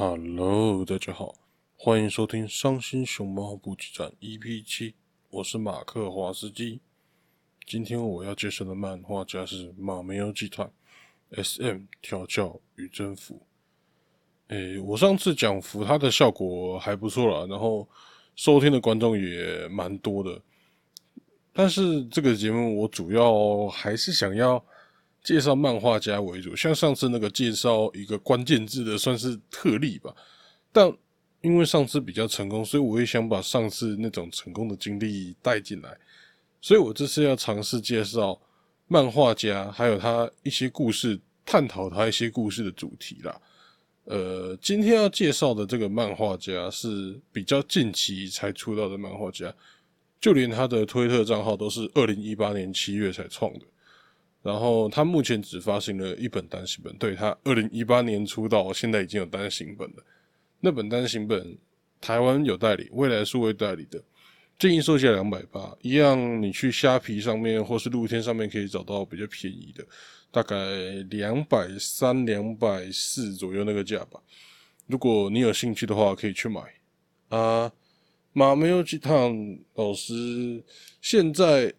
Hello，大家好，欢迎收听《伤心熊猫补给站》EP 七，我是马克华斯基。今天我要介绍的漫画家是马梅欧集团 SM 调教与征服。诶，我上次讲服它的效果还不错啦，然后收听的观众也蛮多的。但是这个节目我主要还是想要介绍漫画家为主，像上次那个介绍一个关键字的算是特例吧。但因为上次比较成功，所以我也想把上次那种成功的经历带进来。所以我这次要尝试介绍漫画家，还有他一些故事，探讨他一些故事的主题啦。呃，今天要介绍的这个漫画家是比较近期才出道的漫画家，就连他的推特账号都是二零一八年七月才创的。然后他目前只发行了一本单行本，对他二零一八年出道，现在已经有单行本了。那本单行本台湾有代理，未来数位代理的。建议售价两百八，一样你去虾皮上面或是露天上面可以找到比较便宜的，大概两百三、两百四左右那个价吧。如果你有兴趣的话，可以去买。啊，马没有吉趟老师现在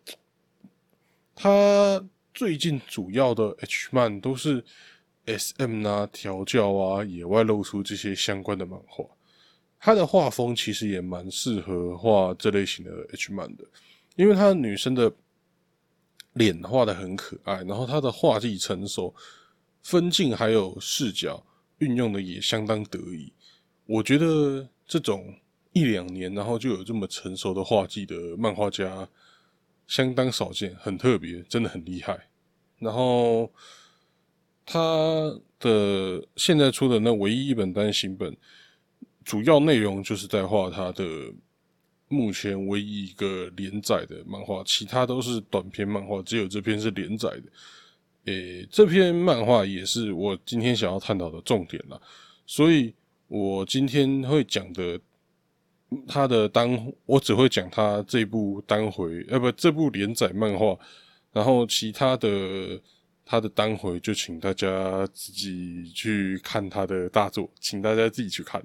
他最近主要的 H 漫都是 SM 啊、调教啊、野外露出这些相关的漫画。他的画风其实也蛮适合画这类型的 H 漫的，因为他女生的脸画的很可爱，然后他的画技成熟，分镜还有视角运用的也相当得意。我觉得这种一两年然后就有这么成熟的画技的漫画家相当少见，很特别，真的很厉害。然后他的现在出的那唯一一本单行本。主要内容就是在画他的目前唯一一个连载的漫画，其他都是短篇漫画，只有这篇是连载的。诶，这篇漫画也是我今天想要探讨的重点了，所以我今天会讲的他的单，我只会讲他这部单回，呃，不，这部连载漫画，然后其他的他的单回就请大家自己去看他的大作，请大家自己去看。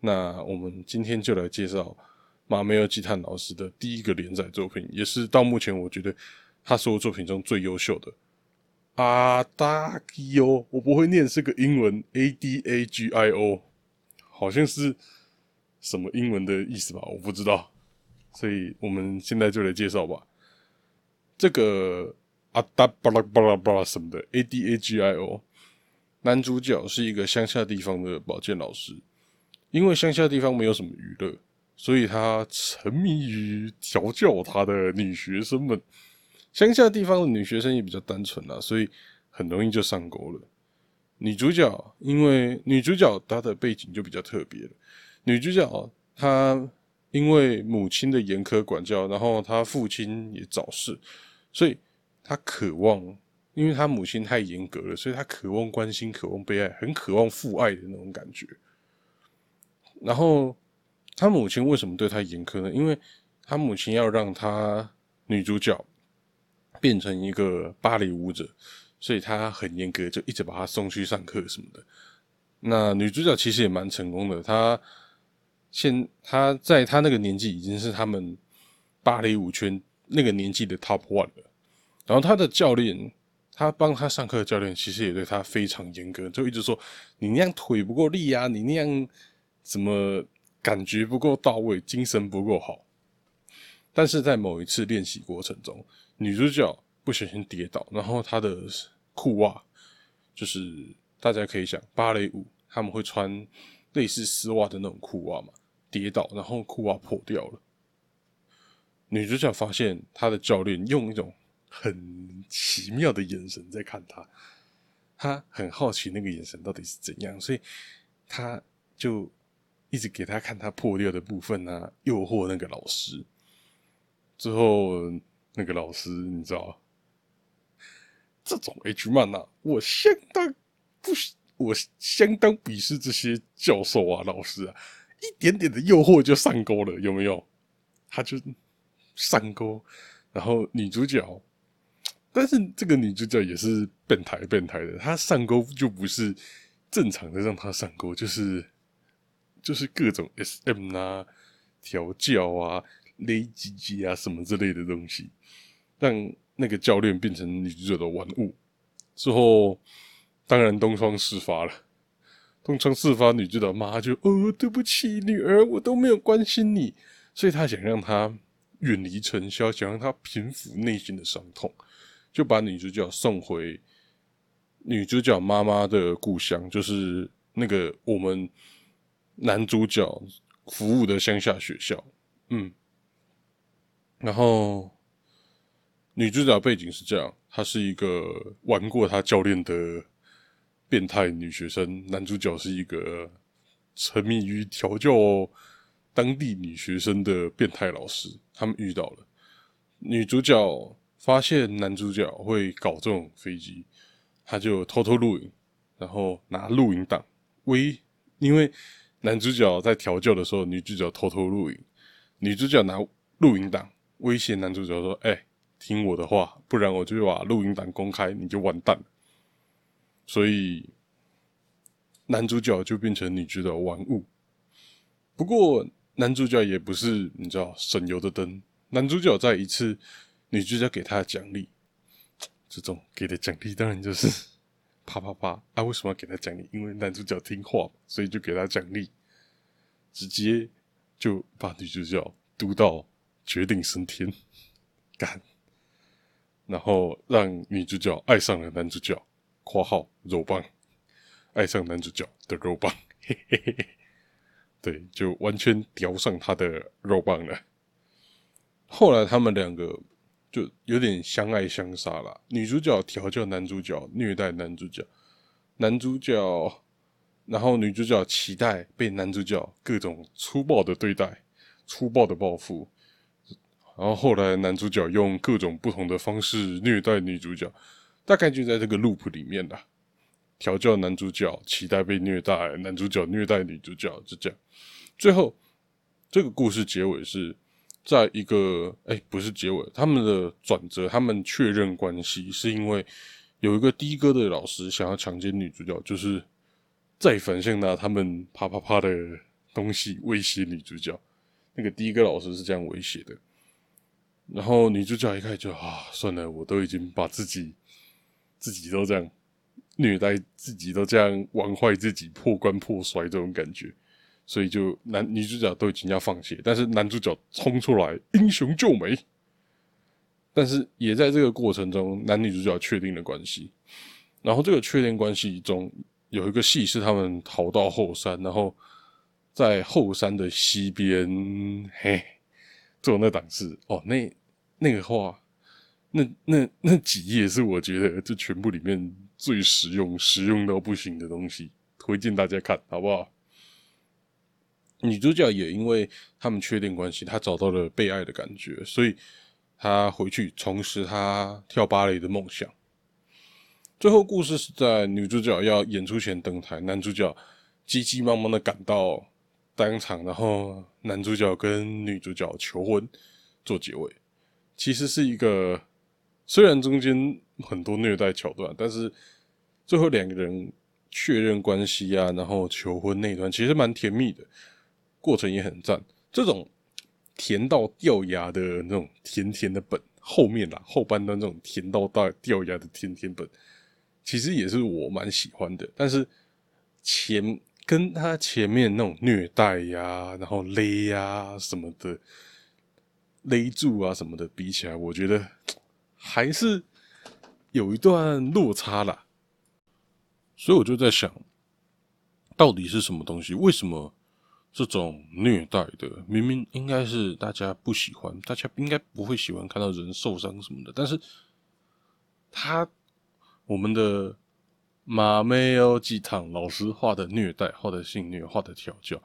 那我们今天就来介绍马梅尔基坦老师的第一个连载作品，也是到目前我觉得他所有作品中最优秀的。阿达基欧，我不会念是个英文，A D A G I O，好像是什么英文的意思吧？我不知道，所以我们现在就来介绍吧。这个阿达巴拉巴拉巴拉什么的，A D A G I O，男主角是一个乡下地方的保健老师。因为乡下地方没有什么娱乐，所以他沉迷于调教他的女学生们。乡下地方的女学生也比较单纯啊，所以很容易就上钩了。女主角因为女主角她的背景就比较特别了。女主角她因为母亲的严苛管教，然后她父亲也早逝，所以他渴望，因为他母亲太严格了，所以他渴望关心，渴望被爱，很渴望父爱的那种感觉。然后，他母亲为什么对他严苛呢？因为他母亲要让他女主角变成一个芭蕾舞者，所以他很严格，就一直把她送去上课什么的。那女主角其实也蛮成功的，她现她在她那个年纪已经是他们芭蕾舞圈那个年纪的 top one 了。然后他的教练，他帮他上课的教练其实也对他非常严格，就一直说你那样腿不够力啊，你那样。怎么感觉不够到位，精神不够好？但是在某一次练习过程中，女主角不小心跌倒，然后她的裤袜就是大家可以想芭蕾舞他们会穿类似丝袜的那种裤袜嘛，跌倒然后裤袜破掉了。女主角发现她的教练用一种很奇妙的眼神在看她，她很好奇那个眼神到底是怎样，所以她就。一直给他看他破裂的部分啊，诱惑那个老师。之后那个老师，你知道，这种 H 漫呐，我相当不，我相当鄙视这些教授啊、老师啊，一点点的诱惑就上钩了，有没有？他就上钩，然后女主角，但是这个女主角也是变态变态的，她上钩就不是。正常的让她上钩，就是就是各种 SM 啊、调教啊、勒鸡鸡啊什么之类的东西，让那个教练变成女主角的玩物。之后，当然东窗事发了。东窗事发，女主角妈就哦，对不起，女儿，我都没有关心你，所以她想让她远离尘嚣，想让她平复内心的伤痛，就把女主角送回。女主角妈妈的故乡就是那个我们男主角服务的乡下学校，嗯，然后女主角背景是这样，她是一个玩过她教练的变态女学生，男主角是一个沉迷于调教当地女学生的变态老师，他们遇到了女主角，发现男主角会搞这种飞机。他就偷偷录影，然后拿录影档威，因为男主角在调教的时候，女主角偷偷录影，女主角拿录影档威胁男主角说：“哎，听我的话，不然我就把录影档公开，你就完蛋了。”所以男主角就变成女主角玩物。不过男主角也不是你知道省油的灯，男主角在一次女主角给他的奖励。这种给的奖励当然就是 啪啪啪啊！为什么要给他奖励？因为男主角听话，所以就给他奖励，直接就把女主角嘟到绝顶升天，干，然后让女主角爱上了男主角（括号肉棒），爱上男主角的肉棒，嘿嘿嘿嘿，对，就完全叼上他的肉棒了。后来他们两个。就有点相爱相杀啦。女主角调教男主角，虐待男主角，男主角，然后女主角期待被男主角各种粗暴的对待，粗暴的报复，然后后来男主角用各种不同的方式虐待女主角，大概就在这个 loop 里面啦。调教男主角，期待被虐待，男主角虐待女主角，就这样。最后，这个故事结尾是。在一个哎，不是结尾，他们的转折，他们确认关系，是因为有一个的哥的老师想要强奸女主角，就是再反向拿他们啪啪啪的东西威胁女主角。那个的哥老师是这样威胁的，然后女主角一看就啊，算了，我都已经把自己自己都这样虐待，自己都这样玩坏自己，破罐破摔这种感觉。所以就男女主角都已经要放弃，但是男主角冲出来英雄救美。但是也在这个过程中，男女主角确定了关系。然后这个确定关系中有一个戏是他们逃到后山，然后在后山的西边，嘿，做那档事哦，那那个话，那那那几页是我觉得这全部里面最实用、实用到不行的东西，推荐大家看好不好？女主角也因为他们确定关系，她找到了被爱的感觉，所以她回去重拾她跳芭蕾的梦想。最后故事是在女主角要演出前登台，男主角急急忙忙的赶到当场，然后男主角跟女主角求婚做结尾。其实是一个虽然中间很多虐待桥段，但是最后两个人确认关系啊，然后求婚那段其实蛮甜蜜的。过程也很赞，这种甜到掉牙的那种甜甜的本，后面啦后半段这种甜到大掉牙的甜甜本，其实也是我蛮喜欢的。但是前跟他前面那种虐待呀，然后勒呀什么的，勒住啊什么的比起来，我觉得还是有一段落差啦。所以我就在想，到底是什么东西？为什么？这种虐待的，明明应该是大家不喜欢，大家应该不会喜欢看到人受伤什么的，但是他我们的马梅欧吉堂老师画的虐待、画的性虐、画的调教，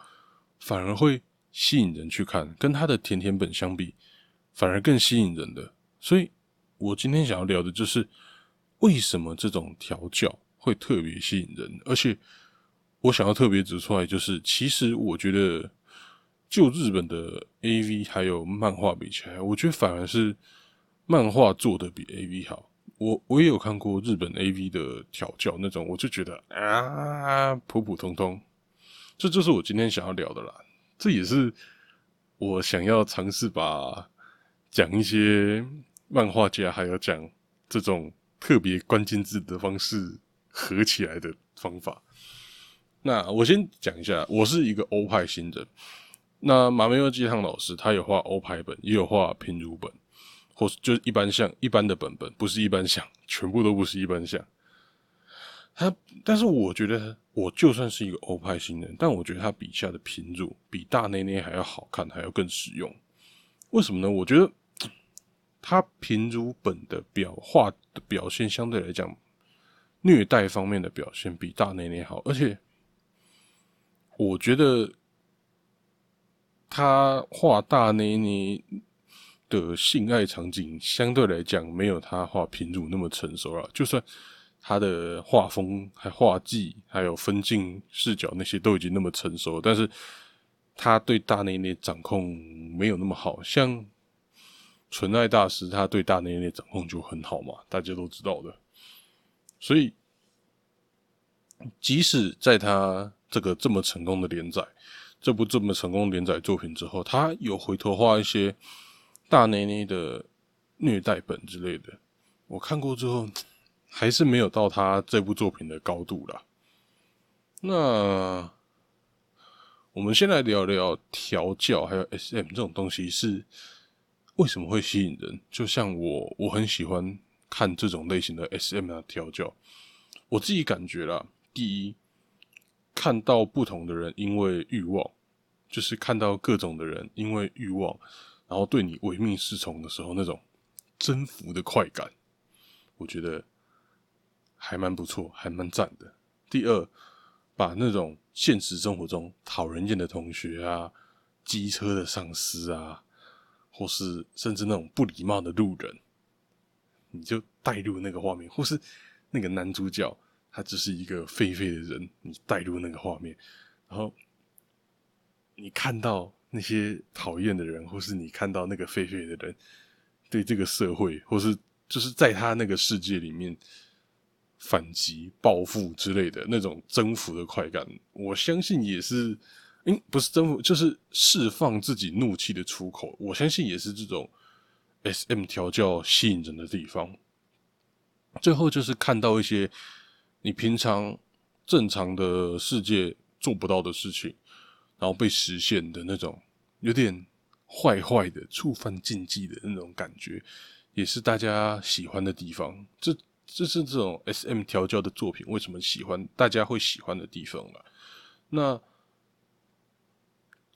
反而会吸引人去看，跟他的甜甜本相比，反而更吸引人的。所以我今天想要聊的就是，为什么这种调教会特别吸引人，而且。我想要特别指出来，就是其实我觉得，就日本的 A V 还有漫画比起来，我觉得反而是漫画做的比 A V 好。我我也有看过日本 A V 的调教那种，我就觉得啊普普通通，这就是我今天想要聊的啦。这也是我想要尝试把讲一些漫画家，还有讲这种特别关键字的方式合起来的方法。那我先讲一下，我是一个欧派新人。那马梅尔鸡汤老师他有画欧派本，也有画平如本，或是就一般像一般的本本，不是一般像，全部都不是一般像。他，但是我觉得，我就算是一个欧派新人，但我觉得他笔下的平如比大内内还要好看，还要更实用。为什么呢？我觉得他平如本的表画的表现相对来讲，虐待方面的表现比大内内好，而且我觉得。他画大内内的性爱场景，相对来讲没有他画平如那么成熟了。就算他的画风、还画技、还有分镜视角那些都已经那么成熟，但是他对大内内掌控没有那么好。像纯爱大师，他对大内内掌控就很好嘛，大家都知道的。所以，即使在他这个这么成功的连载。这部这么成功连载作品之后，他有回头画一些大内内的虐待本之类的，我看过之后，还是没有到他这部作品的高度啦。那我们先来聊聊调教还有 SM 这种东西是为什么会吸引人？就像我，我很喜欢看这种类型的 SM 啊调教，我自己感觉啦，第一。看到不同的人因为欲望，就是看到各种的人因为欲望，然后对你唯命是从的时候，那种征服的快感，我觉得还蛮不错，还蛮赞的。第二，把那种现实生活中讨人厌的同学啊、机车的上司啊，或是甚至那种不礼貌的路人，你就带入那个画面，或是那个男主角。他只是一个废废的人，你带入那个画面，然后你看到那些讨厌的人，或是你看到那个废废的人，对这个社会，或是就是在他那个世界里面反击、报复之类的那种征服的快感，我相信也是，嗯，不是征服，就是释放自己怒气的出口。我相信也是这种 S M 调教吸引人的地方。最后就是看到一些。你平常正常的世界做不到的事情，然后被实现的那种有点坏坏的、触犯禁忌的那种感觉，也是大家喜欢的地方。这这是这种 S M 调教的作品为什么喜欢，大家会喜欢的地方了。那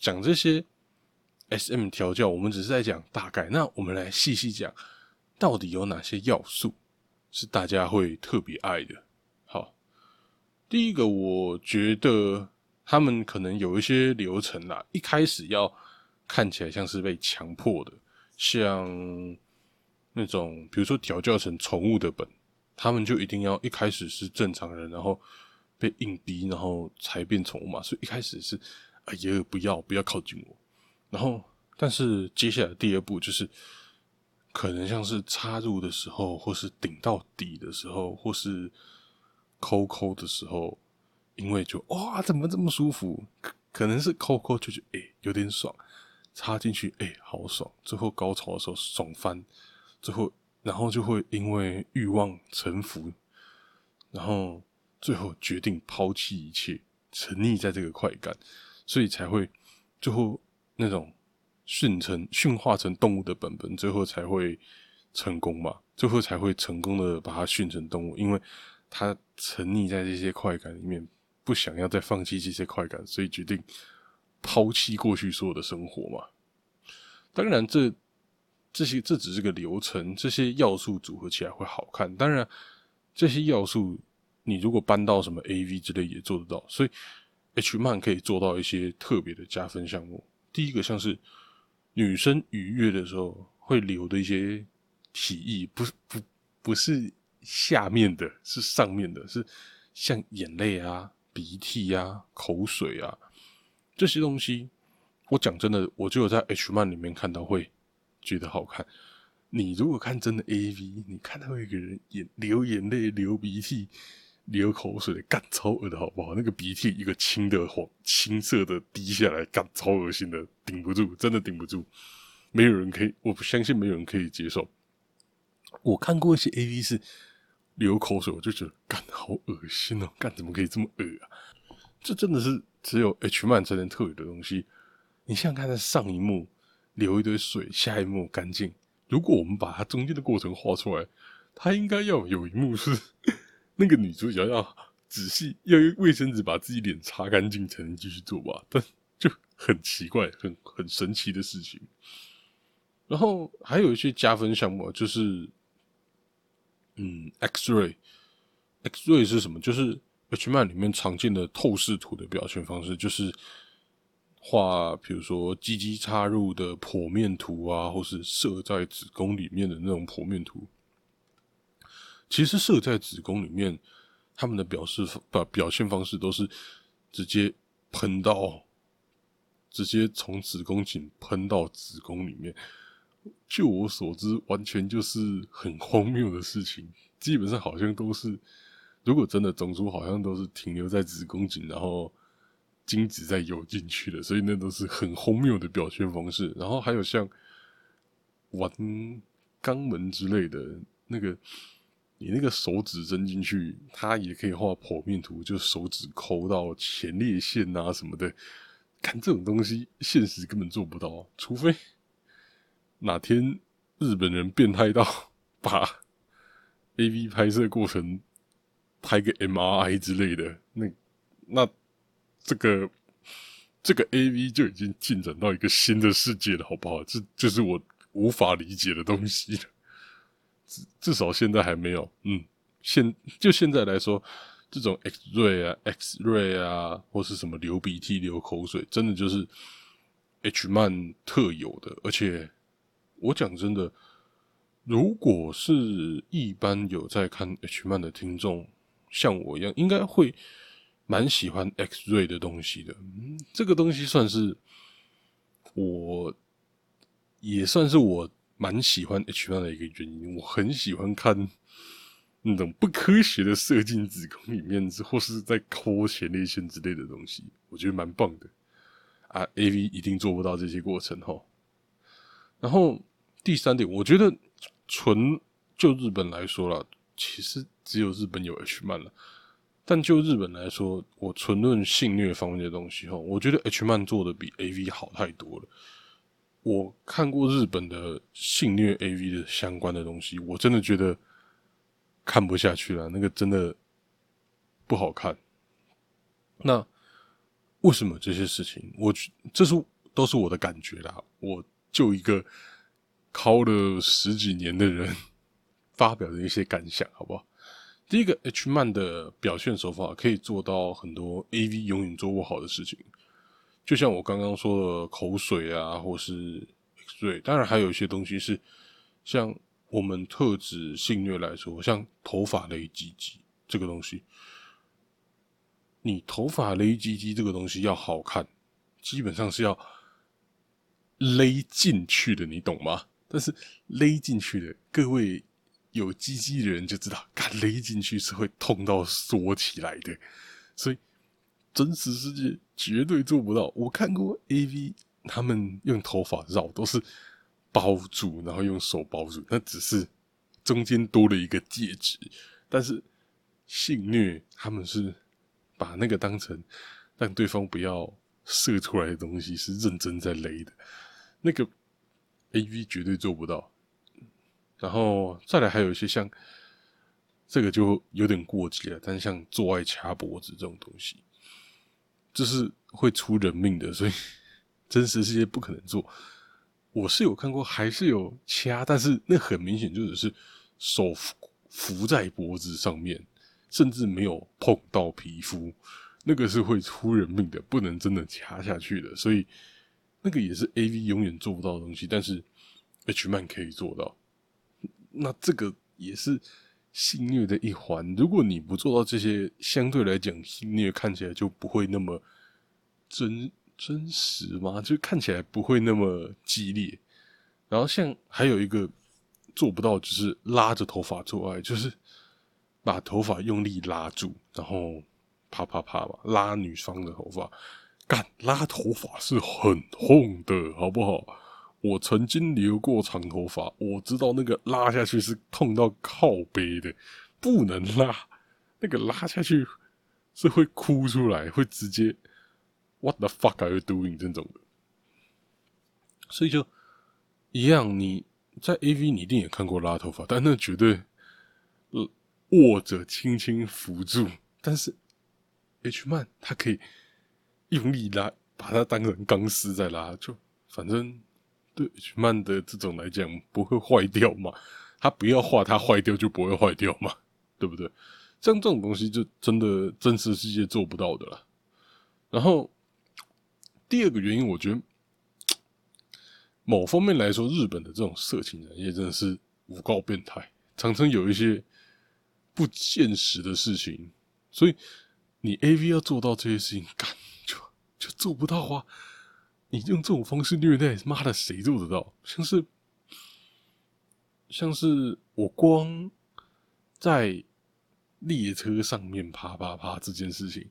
讲这些 S M 调教，我们只是在讲大概。那我们来细细讲，到底有哪些要素是大家会特别爱的？好第一个，我觉得他们可能有一些流程啦，一开始要看起来像是被强迫的，像那种比如说调教成宠物的本，他们就一定要一开始是正常人，然后被硬逼，然后才变宠物嘛。所以一开始是哎呀不要不要靠近我，然后但是接下来第二步就是可能像是插入的时候，或是顶到底的时候，或是。抠抠的时候，因为就哇，怎么这么舒服？可能是抠抠就觉得哎有点爽，插进去哎好爽。最后高潮的时候爽翻，最后然后就会因为欲望臣服，然后最后决定抛弃一切，沉溺在这个快感，所以才会最后那种驯成驯化成动物的本本，最后才会成功嘛？最后才会成功的把它驯成动物，因为。他沉溺在这些快感里面，不想要再放弃这些快感，所以决定抛弃过去所有的生活嘛。当然，这这些这只是个流程，这些要素组合起来会好看。当然，这些要素你如果搬到什么 A V 之类也做得到。所以 H 漫可以做到一些特别的加分项目。第一个像是女生愉悦的时候会流的一些体液，不不不是。下面的是上面的，是像眼泪啊、鼻涕啊、口水啊这些东西。我讲真的，我就有在 H 漫里面看到，会觉得好看。你如果看真的 A V，你看到一个人眼流眼泪、流鼻涕、流口水的，干超恶的好不好？那个鼻涕一个青的黄青色的滴下来，干超恶心的，顶不住，真的顶不住。没有人可以，我不相信没有人可以接受。我看过一些 A V 是流口水，我就觉得干好恶心哦，干怎么可以这么恶啊？这真的是只有 H 漫才能特有的东西。你想想看，在上一幕流一堆水，下一幕干净。如果我们把它中间的过程画出来，它应该要有一幕是那个女主角要仔细要用卫生纸把自己脸擦干净才能继续做吧，但就很奇怪、很很神奇的事情。然后还有一些加分项目，就是嗯，X ray，X ray 是什么？就是 H 漫里面常见的透视图的表现方式，就是。画，比如说鸡鸡插入的剖面图啊，或是射在子宫里面的那种剖面图。其实射在子宫里面，他们的表示表表现方式都是直接喷到，直接从子宫颈喷到子宫里面。就我所知，完全就是很荒谬的事情。基本上好像都是，如果真的种族，好像都是停留在子宫颈，然后。精子在游进去的，所以那都是很荒谬的表现方式。然后还有像玩肛门之类的，那个你那个手指伸进去，它也可以画剖面图，就手指抠到前列腺啊什么的。看这种东西，现实根本做不到，除非哪天日本人变态到 把 A V 拍摄过程拍个 M R I 之类的，那那。这个这个 A V 就已经进展到一个新的世界了，好不好？这就是我无法理解的东西。至至少现在还没有。嗯，现就现在来说，这种 X ray 啊、X ray 啊，或是什么流鼻涕、流口水，真的就是 H 漫特有的。而且我讲真的，如果是一般有在看 H 漫的听众，像我一样，应该会。蛮喜欢 X ray 的东西的，这个东西算是我，也算是我蛮喜欢 H 漫的一个原因。我很喜欢看那种不科学的射进子宫里面，或是在抠前列腺之类的东西，我觉得蛮棒的。啊，A V 一定做不到这些过程哈。然后第三点，我觉得纯就日本来说了，其实只有日本有 H 漫了。但就日本来说，我纯论性虐方面的东西哈，我觉得 H 漫做的比 A V 好太多了。我看过日本的性虐 A V 的相关的东西，我真的觉得看不下去了，那个真的不好看。那为什么这些事情？我这是都是我的感觉啦。我就一个考了十几年的人发表的一些感想，好不好？第一个 H 漫的表现手法可以做到很多 A V 永远做不好的事情，就像我刚刚说的口水啊，或是 X ray，当然还有一些东西是像我们特指性虐来说，像头发勒鸡鸡这个东西，你头发勒鸡鸡这个东西要好看，基本上是要勒进去的，你懂吗？但是勒进去的各位。有鸡鸡的人就知道，敢勒进去是会痛到缩起来的，所以真实世界绝对做不到。我看过 A V，他们用头发绕都是包住，然后用手包住，那只是中间多了一个戒指。但是性虐他们是把那个当成让对方不要射出来的东西，是认真在勒的。那个 A V 绝对做不到。然后再来还有一些像这个就有点过激了，但是像做爱掐脖子这种东西，就是会出人命的，所以 真实世界不可能做。我是有看过，还是有掐，但是那很明显就只是手扶在脖子上面，甚至没有碰到皮肤，那个是会出人命的，不能真的掐下去的。所以那个也是 A V 永远做不到的东西，但是 H.MAN 可以做到。那这个也是性虐的一环。如果你不做到这些，相对来讲，性虐看起来就不会那么真真实嘛，就看起来不会那么激烈。然后像还有一个做不到，就是拉着头发做爱，就是把头发用力拉住，然后啪啪啪嘛，拉女方的头发。干拉头发是很痛的，好不好？我曾经留过长头发，我知道那个拉下去是痛到靠背的，不能拉，那个拉下去是会哭出来，会直接 What the fuck are you doing 这种的。所以就一样，你在 A V 你一定也看过拉头发，但那绝对呃握着轻轻扶住，但是 H 曼它可以用力拉，把它当成钢丝在拉，就反正。对慢的这种来讲不会坏掉嘛？它不要画，它坏掉就不会坏掉嘛？对不对？像这种东西就真的真实世界做不到的了。然后第二个原因，我觉得某方面来说，日本的这种色情产业真的是无告变态，常常有一些不现实的事情，所以你 A V 要做到这些事情，干就就做不到啊。你用这种方式虐待，妈的，谁做得到？像是，像是我光在列车上面啪啪啪这件事情，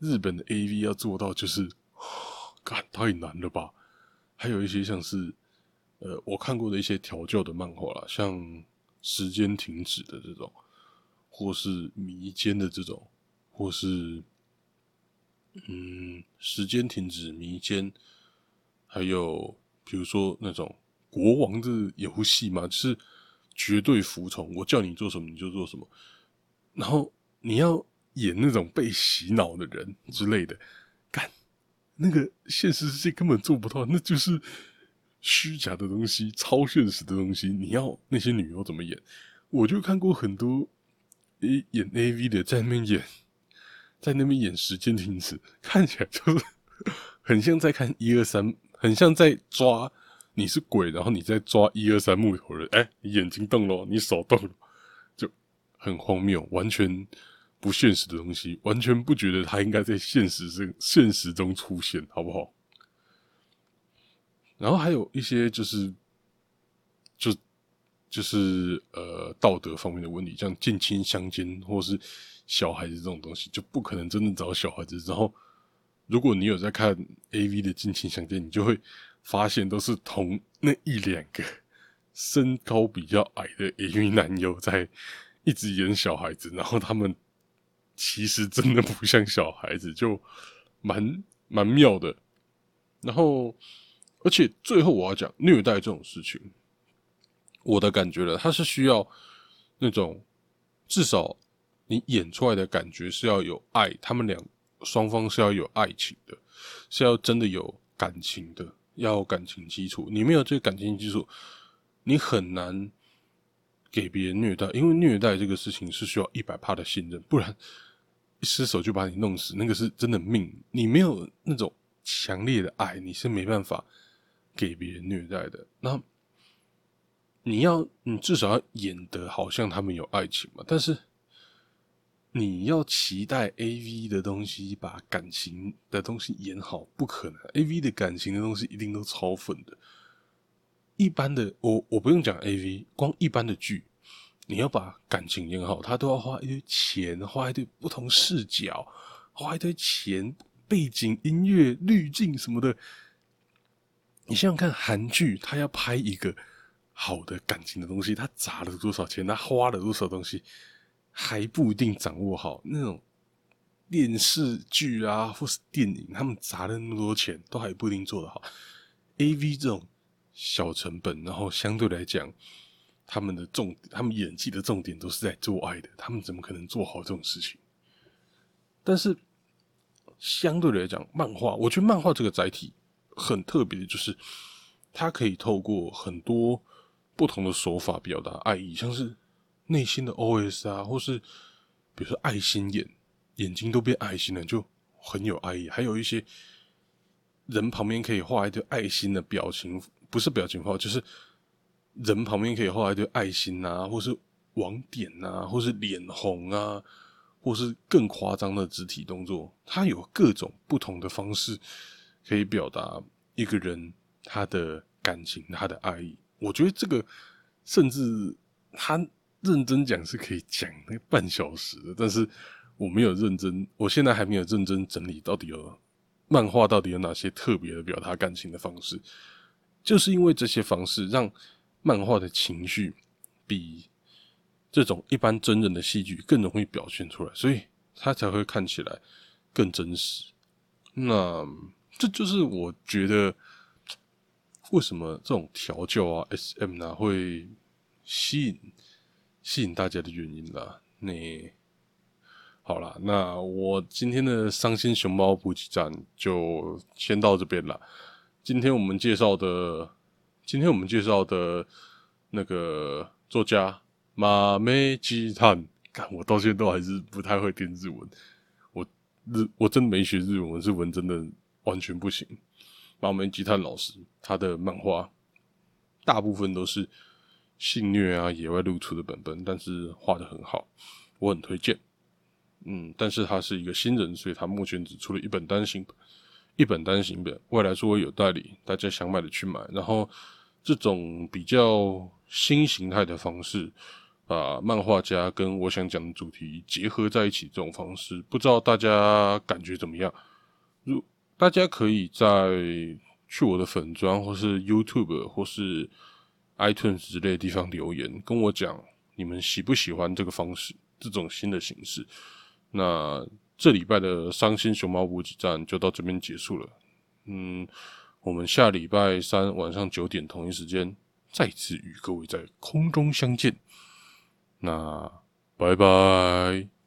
日本的 A V 要做到，就是，干太难了吧？还有一些像是，呃，我看过的一些调教的漫画啦，像时间停止的这种，或是迷奸的这种，或是，嗯，时间停止迷奸。还有，比如说那种国王的游戏嘛，就是绝对服从，我叫你做什么你就做什么，然后你要演那种被洗脑的人之类的，干那个现实世界根本做不到，那就是虚假的东西，超现实的东西。你要那些女优怎么演？我就看过很多诶演 A V 的在那边演，在那边演时间停止，看起来就是 很像在看一二三。很像在抓你是鬼，然后你在抓一二三木头人。哎，你眼睛动了，你手动了，就很荒谬，完全不现实的东西，完全不觉得他应该在现实中现实中出现，好不好？然后还有一些就是，就就是呃道德方面的问题，像近亲相奸或是小孩子这种东西，就不可能真的找小孩子，然后。如果你有在看 A V 的近亲相见，你就会发现都是同那一两个 身高比较矮的 A V 男友在一直演小孩子，然后他们其实真的不像小孩子，就蛮蛮妙的。然后，而且最后我要讲虐待这种事情，我的感觉了，它是需要那种至少你演出来的感觉是要有爱，他们两。双方是要有爱情的，是要真的有感情的，要有感情基础。你没有这个感情基础，你很难给别人虐待，因为虐待这个事情是需要一百帕的信任，不然一失手就把你弄死，那个是真的命。你没有那种强烈的爱，你是没办法给别人虐待的。那你要，你至少要演得好像他们有爱情嘛，但是。你要期待 A V 的东西把感情的东西演好，不可能。A V 的感情的东西一定都超粉的。一般的，我我不用讲 A V，光一般的剧，你要把感情演好，他都要花一堆钱，花一堆不同视角，花一堆钱，背景音乐、滤镜什么的。你想想看，韩剧他要拍一个好的感情的东西，他砸了多少钱，他花了多少东西。还不一定掌握好那种电视剧啊，或是电影，他们砸了那么多钱，都还不一定做得好。A V 这种小成本，然后相对来讲，他们的重，他们演技的重点都是在做爱的，他们怎么可能做好这种事情？但是相对来讲，漫画，我觉得漫画这个载体很特别的，就是它可以透过很多不同的手法表达爱意，像是。内心的 OS 啊，或是比如说爱心眼，眼睛都变爱心了，就很有爱意。还有一些人旁边可以画一堆爱心的表情，不是表情包，就是人旁边可以画一堆爱心啊，或是网点啊，或是脸红啊，或是更夸张的肢体动作。它有各种不同的方式可以表达一个人他的感情、他的爱意。我觉得这个。甚至他认真讲是可以讲那半小时的，但是我没有认真，我现在还没有认真整理到底有漫画到底有哪些特别的表达感情的方式，就是因为这些方式让漫画的情绪比这种一般真人的戏剧更容易表现出来，所以它才会看起来更真实。那这就是我觉得为什么这种调教啊、SM 啊会吸引吸引大家的原因啦。你好啦，那我今天的伤心熊猫补给站就先到这边了。今天我们介绍的，今天我们介绍的那个作家马梅吉坦，看我到现在都还是不太会听日文。我日我真的没学日文，日文真的完全不行。马梅吉坦老师他的漫画大部分都是性虐啊、野外露出的本本，但是画的很好，我很推荐。嗯，但是他是一个新人，所以他目前只出了一本单行本，一本单行本，未来说会有代理，大家想买的去买。然后这种比较新形态的方式，把漫画家跟我想讲的主题结合在一起，这种方式不知道大家感觉怎么样？如大家可以在去我的粉砖或是 YouTube 或是 iTunes 之类的地方留言，跟我讲你们喜不喜欢这个方式，这种新的形式。那这礼拜的伤心熊猫补给站就到这边结束了。嗯，我们下礼拜三晚上九点同一时间再次与各位在空中相见。那拜拜。